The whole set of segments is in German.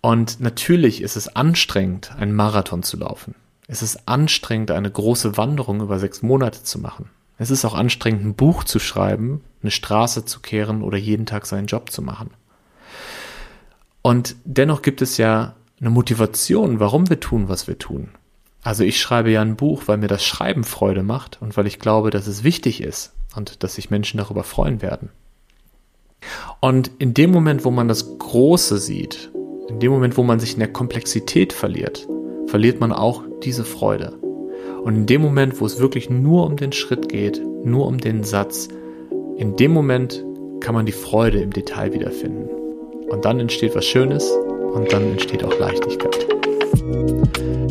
Und natürlich ist es anstrengend, einen Marathon zu laufen. Es ist anstrengend, eine große Wanderung über sechs Monate zu machen. Es ist auch anstrengend, ein Buch zu schreiben, eine Straße zu kehren oder jeden Tag seinen Job zu machen. Und dennoch gibt es ja eine Motivation, warum wir tun, was wir tun. Also ich schreibe ja ein Buch, weil mir das Schreiben Freude macht und weil ich glaube, dass es wichtig ist und dass sich Menschen darüber freuen werden. Und in dem Moment, wo man das Große sieht, in dem Moment, wo man sich in der Komplexität verliert, verliert man auch diese Freude. Und in dem Moment, wo es wirklich nur um den Schritt geht, nur um den Satz, in dem Moment kann man die Freude im Detail wiederfinden. Und dann entsteht was Schönes und dann entsteht auch Leichtigkeit.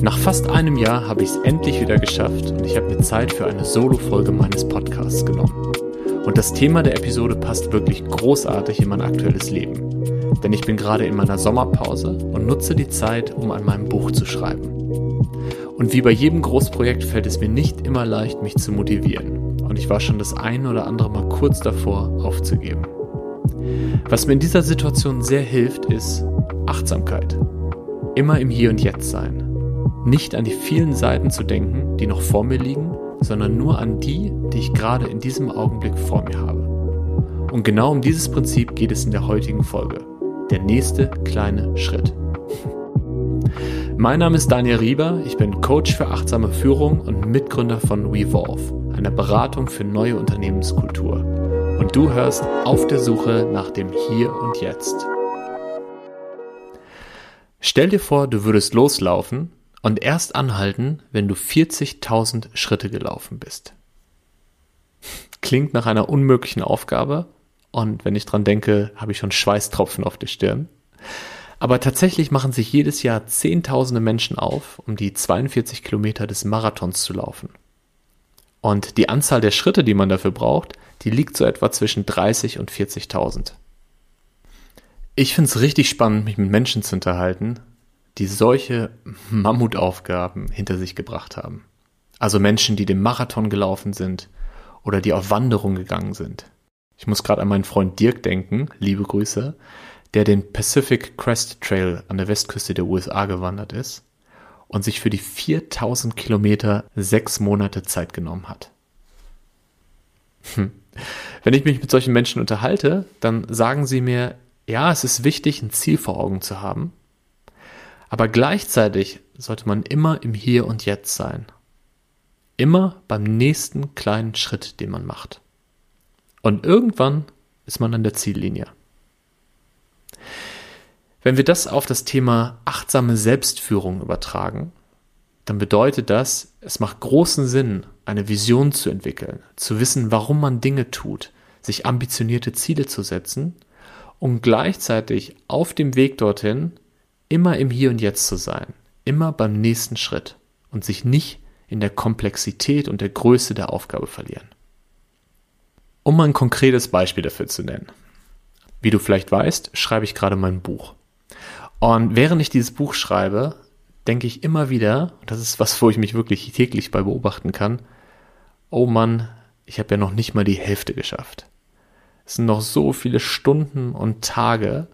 Nach fast einem Jahr habe ich es endlich wieder geschafft und ich habe mir Zeit für eine Solo-Folge meines Podcasts genommen. Und das Thema der Episode passt wirklich großartig in mein aktuelles Leben. Denn ich bin gerade in meiner Sommerpause und nutze die Zeit, um an meinem Buch zu schreiben. Und wie bei jedem Großprojekt fällt es mir nicht immer leicht, mich zu motivieren. Und ich war schon das ein oder andere Mal kurz davor, aufzugeben. Was mir in dieser Situation sehr hilft, ist Achtsamkeit. Immer im Hier und Jetzt sein. Nicht an die vielen Seiten zu denken, die noch vor mir liegen, sondern nur an die, die ich gerade in diesem Augenblick vor mir habe. Und genau um dieses Prinzip geht es in der heutigen Folge. Der nächste kleine Schritt. Mein Name ist Daniel Rieber, ich bin Coach für achtsame Führung und Mitgründer von Revolve, einer Beratung für neue Unternehmenskultur. Und du hörst auf der Suche nach dem Hier und Jetzt. Stell dir vor, du würdest loslaufen und erst anhalten, wenn du 40.000 Schritte gelaufen bist. Klingt nach einer unmöglichen Aufgabe und wenn ich dran denke, habe ich schon Schweißtropfen auf der Stirn. Aber tatsächlich machen sich jedes Jahr Zehntausende Menschen auf, um die 42 Kilometer des Marathons zu laufen. Und die Anzahl der Schritte, die man dafür braucht, die liegt so etwa zwischen 30 und 40.000. Ich finde es richtig spannend, mich mit Menschen zu unterhalten, die solche Mammutaufgaben hinter sich gebracht haben. Also Menschen, die den Marathon gelaufen sind oder die auf Wanderung gegangen sind. Ich muss gerade an meinen Freund Dirk denken, liebe Grüße, der den Pacific Crest Trail an der Westküste der USA gewandert ist und sich für die 4000 Kilometer sechs Monate Zeit genommen hat. Hm. Wenn ich mich mit solchen Menschen unterhalte, dann sagen sie mir, ja, es ist wichtig, ein Ziel vor Augen zu haben, aber gleichzeitig sollte man immer im Hier und Jetzt sein. Immer beim nächsten kleinen Schritt, den man macht. Und irgendwann ist man an der Ziellinie. Wenn wir das auf das Thema achtsame Selbstführung übertragen, dann bedeutet das, es macht großen Sinn, eine Vision zu entwickeln, zu wissen, warum man Dinge tut, sich ambitionierte Ziele zu setzen und gleichzeitig auf dem Weg dorthin immer im Hier und Jetzt zu sein, immer beim nächsten Schritt und sich nicht in der Komplexität und der Größe der Aufgabe verlieren. Um mal ein konkretes Beispiel dafür zu nennen. Wie du vielleicht weißt, schreibe ich gerade mein Buch. Und während ich dieses Buch schreibe, denke ich immer wieder, das ist was, wo ich mich wirklich täglich bei beobachten kann, oh Mann, ich habe ja noch nicht mal die Hälfte geschafft. Es sind noch so viele Stunden und Tage,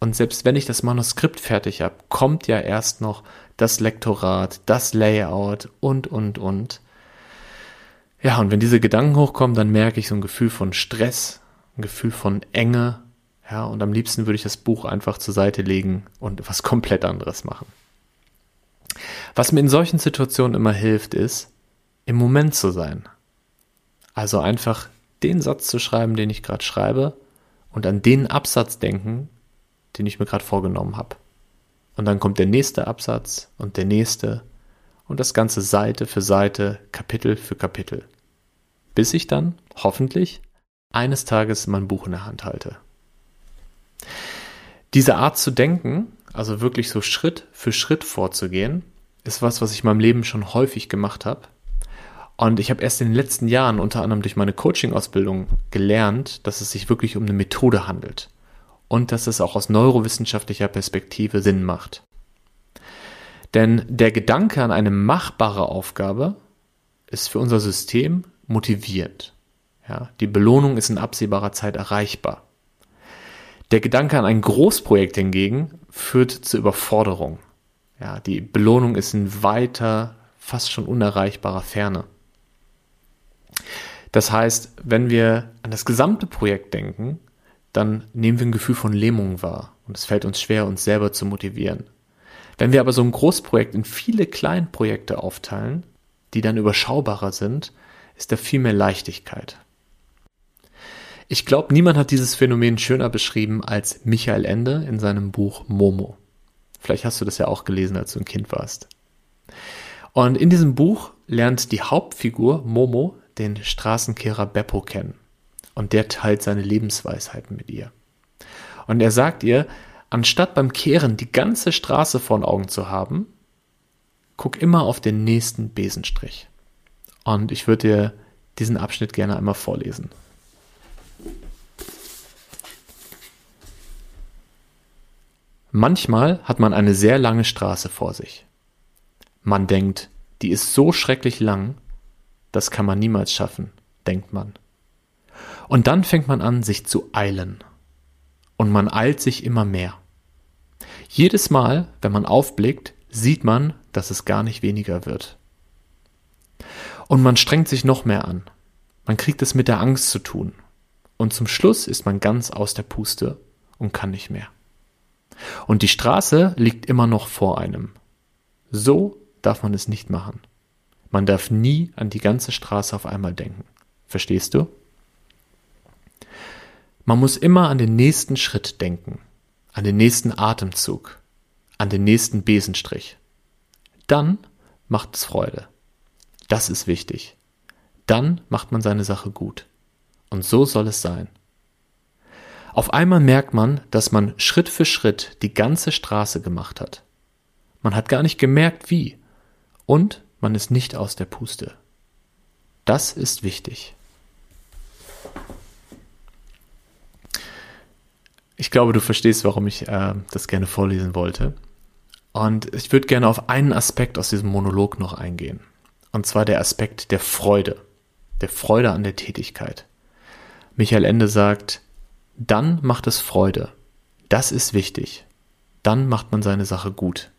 und selbst wenn ich das Manuskript fertig habe, kommt ja erst noch das Lektorat, das Layout und, und, und. Ja, und wenn diese Gedanken hochkommen, dann merke ich so ein Gefühl von Stress, ein Gefühl von Enge. Ja, und am liebsten würde ich das Buch einfach zur Seite legen und was komplett anderes machen. Was mir in solchen Situationen immer hilft, ist, im Moment zu sein. Also einfach den Satz zu schreiben, den ich gerade schreibe und an den Absatz denken, den ich mir gerade vorgenommen habe. Und dann kommt der nächste Absatz und der nächste und das Ganze Seite für Seite, Kapitel für Kapitel. Bis ich dann, hoffentlich, eines Tages mein Buch in der Hand halte. Diese Art zu denken, also wirklich so Schritt für Schritt vorzugehen, ist was, was ich in meinem Leben schon häufig gemacht habe. Und ich habe erst in den letzten Jahren, unter anderem durch meine Coaching-Ausbildung, gelernt, dass es sich wirklich um eine Methode handelt und dass es auch aus neurowissenschaftlicher Perspektive Sinn macht. Denn der Gedanke an eine machbare Aufgabe ist für unser System motivierend. Ja, die Belohnung ist in absehbarer Zeit erreichbar. Der Gedanke an ein Großprojekt hingegen führt zur Überforderung. Ja, die Belohnung ist in weiter, fast schon unerreichbarer Ferne. Das heißt, wenn wir an das gesamte Projekt denken, dann nehmen wir ein Gefühl von Lähmung wahr und es fällt uns schwer, uns selber zu motivieren. Wenn wir aber so ein Großprojekt in viele Kleinprojekte aufteilen, die dann überschaubarer sind, ist da viel mehr Leichtigkeit. Ich glaube, niemand hat dieses Phänomen schöner beschrieben als Michael Ende in seinem Buch Momo. Vielleicht hast du das ja auch gelesen, als du ein Kind warst. Und in diesem Buch lernt die Hauptfigur Momo den Straßenkehrer Beppo kennen. Und der teilt seine Lebensweisheiten mit ihr. Und er sagt ihr, anstatt beim Kehren die ganze Straße vor den Augen zu haben, guck immer auf den nächsten Besenstrich. Und ich würde dir diesen Abschnitt gerne einmal vorlesen. Manchmal hat man eine sehr lange Straße vor sich. Man denkt, die ist so schrecklich lang, das kann man niemals schaffen, denkt man. Und dann fängt man an, sich zu eilen. Und man eilt sich immer mehr. Jedes Mal, wenn man aufblickt, sieht man, dass es gar nicht weniger wird. Und man strengt sich noch mehr an. Man kriegt es mit der Angst zu tun. Und zum Schluss ist man ganz aus der Puste und kann nicht mehr. Und die Straße liegt immer noch vor einem. So darf man es nicht machen. Man darf nie an die ganze Straße auf einmal denken. Verstehst du? Man muss immer an den nächsten Schritt denken, an den nächsten Atemzug, an den nächsten Besenstrich. Dann macht es Freude. Das ist wichtig. Dann macht man seine Sache gut. Und so soll es sein. Auf einmal merkt man, dass man Schritt für Schritt die ganze Straße gemacht hat. Man hat gar nicht gemerkt, wie. Und man ist nicht aus der Puste. Das ist wichtig. Ich glaube, du verstehst, warum ich äh, das gerne vorlesen wollte. Und ich würde gerne auf einen Aspekt aus diesem Monolog noch eingehen. Und zwar der Aspekt der Freude. Der Freude an der Tätigkeit. Michael Ende sagt, dann macht es Freude. Das ist wichtig. Dann macht man seine Sache gut.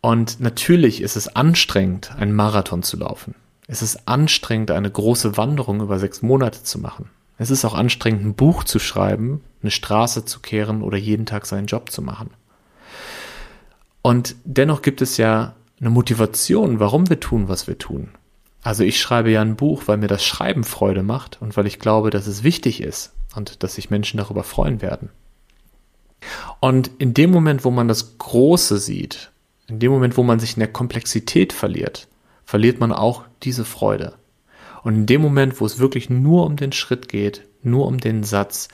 Und natürlich ist es anstrengend, einen Marathon zu laufen. Es ist anstrengend, eine große Wanderung über sechs Monate zu machen. Es ist auch anstrengend, ein Buch zu schreiben, eine Straße zu kehren oder jeden Tag seinen Job zu machen. Und dennoch gibt es ja eine Motivation, warum wir tun, was wir tun. Also ich schreibe ja ein Buch, weil mir das Schreiben Freude macht und weil ich glaube, dass es wichtig ist und dass sich Menschen darüber freuen werden. Und in dem Moment, wo man das Große sieht, in dem Moment, wo man sich in der Komplexität verliert, verliert man auch diese Freude. Und in dem Moment, wo es wirklich nur um den Schritt geht, nur um den Satz,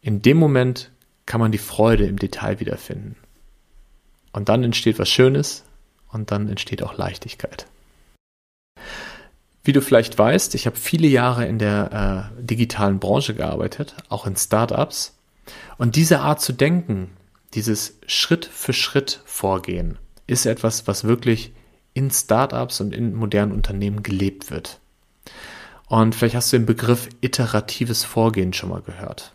in dem Moment kann man die Freude im Detail wiederfinden. Und dann entsteht was Schönes und dann entsteht auch Leichtigkeit. Wie du vielleicht weißt, ich habe viele Jahre in der äh, digitalen Branche gearbeitet, auch in Startups. Und diese Art zu denken, dieses Schritt für Schritt Vorgehen, ist etwas, was wirklich in Startups und in modernen Unternehmen gelebt wird. Und vielleicht hast du den Begriff iteratives Vorgehen schon mal gehört.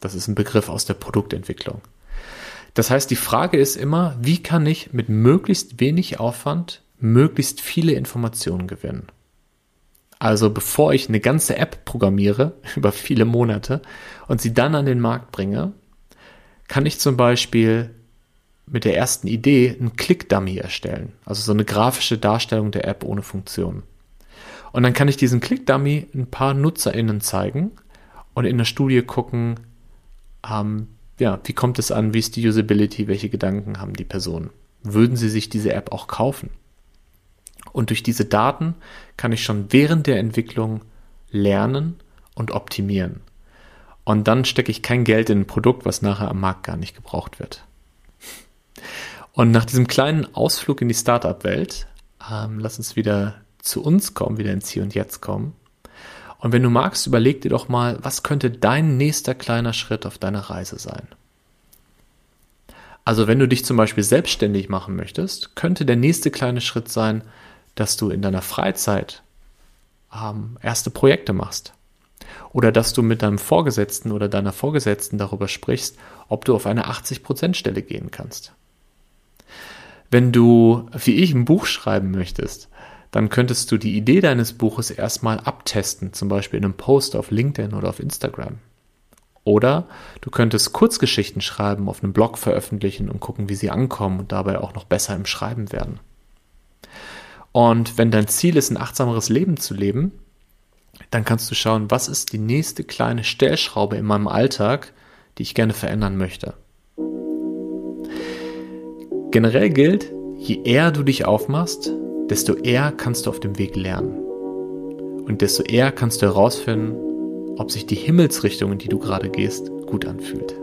Das ist ein Begriff aus der Produktentwicklung. Das heißt, die Frage ist immer, wie kann ich mit möglichst wenig Aufwand möglichst viele Informationen gewinnen? Also bevor ich eine ganze App programmiere über viele Monate und sie dann an den Markt bringe, kann ich zum Beispiel mit der ersten Idee einen Click-Dummy erstellen. Also so eine grafische Darstellung der App ohne Funktion. Und dann kann ich diesen Click-Dummy ein paar NutzerInnen zeigen und in der Studie gucken, ähm, ja, wie kommt es an, wie ist die Usability, welche Gedanken haben die Personen. Würden sie sich diese App auch kaufen? Und durch diese Daten kann ich schon während der Entwicklung lernen und optimieren. Und dann stecke ich kein Geld in ein Produkt, was nachher am Markt gar nicht gebraucht wird. Und nach diesem kleinen Ausflug in die Startup-Welt, ähm, lass uns wieder zu uns kommen, wieder ins Hier und Jetzt kommen. Und wenn du magst, überleg dir doch mal, was könnte dein nächster kleiner Schritt auf deiner Reise sein? Also wenn du dich zum Beispiel selbstständig machen möchtest, könnte der nächste kleine Schritt sein, dass du in deiner Freizeit ähm, erste Projekte machst. Oder dass du mit deinem Vorgesetzten oder deiner Vorgesetzten darüber sprichst, ob du auf eine 80% Stelle gehen kannst. Wenn du, wie ich, ein Buch schreiben möchtest, dann könntest du die Idee deines Buches erstmal abtesten, zum Beispiel in einem Post auf LinkedIn oder auf Instagram. Oder du könntest Kurzgeschichten schreiben, auf einem Blog veröffentlichen und gucken, wie sie ankommen und dabei auch noch besser im Schreiben werden. Und wenn dein Ziel ist, ein achtsameres Leben zu leben, dann kannst du schauen, was ist die nächste kleine Stellschraube in meinem Alltag, die ich gerne verändern möchte. Generell gilt, je eher du dich aufmachst, desto eher kannst du auf dem Weg lernen. Und desto eher kannst du herausfinden, ob sich die Himmelsrichtung, in die du gerade gehst, gut anfühlt.